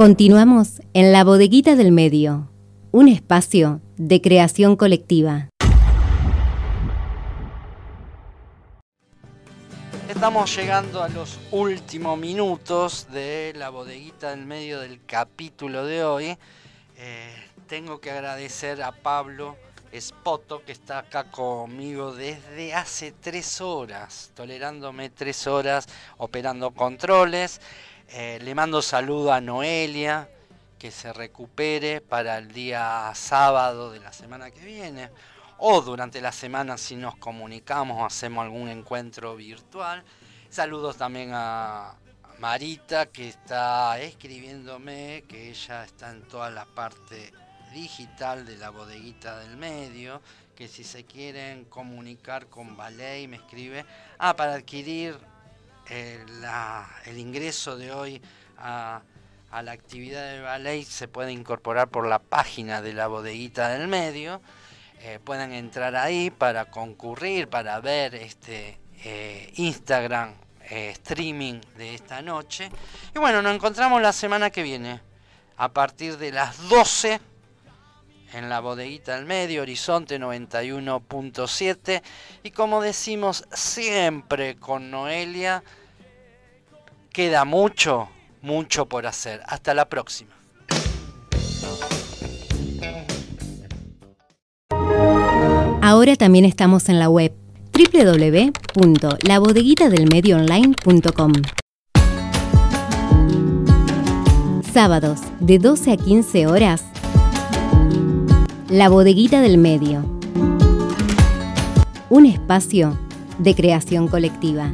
Continuamos en la bodeguita del medio, un espacio de creación colectiva. Estamos llegando a los últimos minutos de la bodeguita del medio del capítulo de hoy. Eh, tengo que agradecer a Pablo Spoto que está acá conmigo desde hace tres horas, tolerándome tres horas, operando controles. Eh, le mando saludo a Noelia, que se recupere para el día sábado de la semana que viene o durante la semana si nos comunicamos o hacemos algún encuentro virtual. Saludos también a Marita que está escribiéndome, que ella está en toda la parte digital de la bodeguita del medio, que si se quieren comunicar con Ballet me escribe, ah, para adquirir eh, el ingreso de hoy a, la actividad de ballet se puede incorporar por la página de la bodeguita del medio eh, puedan entrar ahí para concurrir, para ver este eh, Instagram streaming de esta noche. Y bueno, nos encontramos la semana que viene, a partir de las 12 en la bodeguita del medio, Horizonte 91.7. Y como decimos siempre con Noelia, queda mucho, mucho por hacer. Hasta la próxima. Ahora también estamos en la web www.labodeguitadelmedioonline.com. Sábados de 12 a 15 horas. La Bodeguita del Medio. Un espacio de creación colectiva.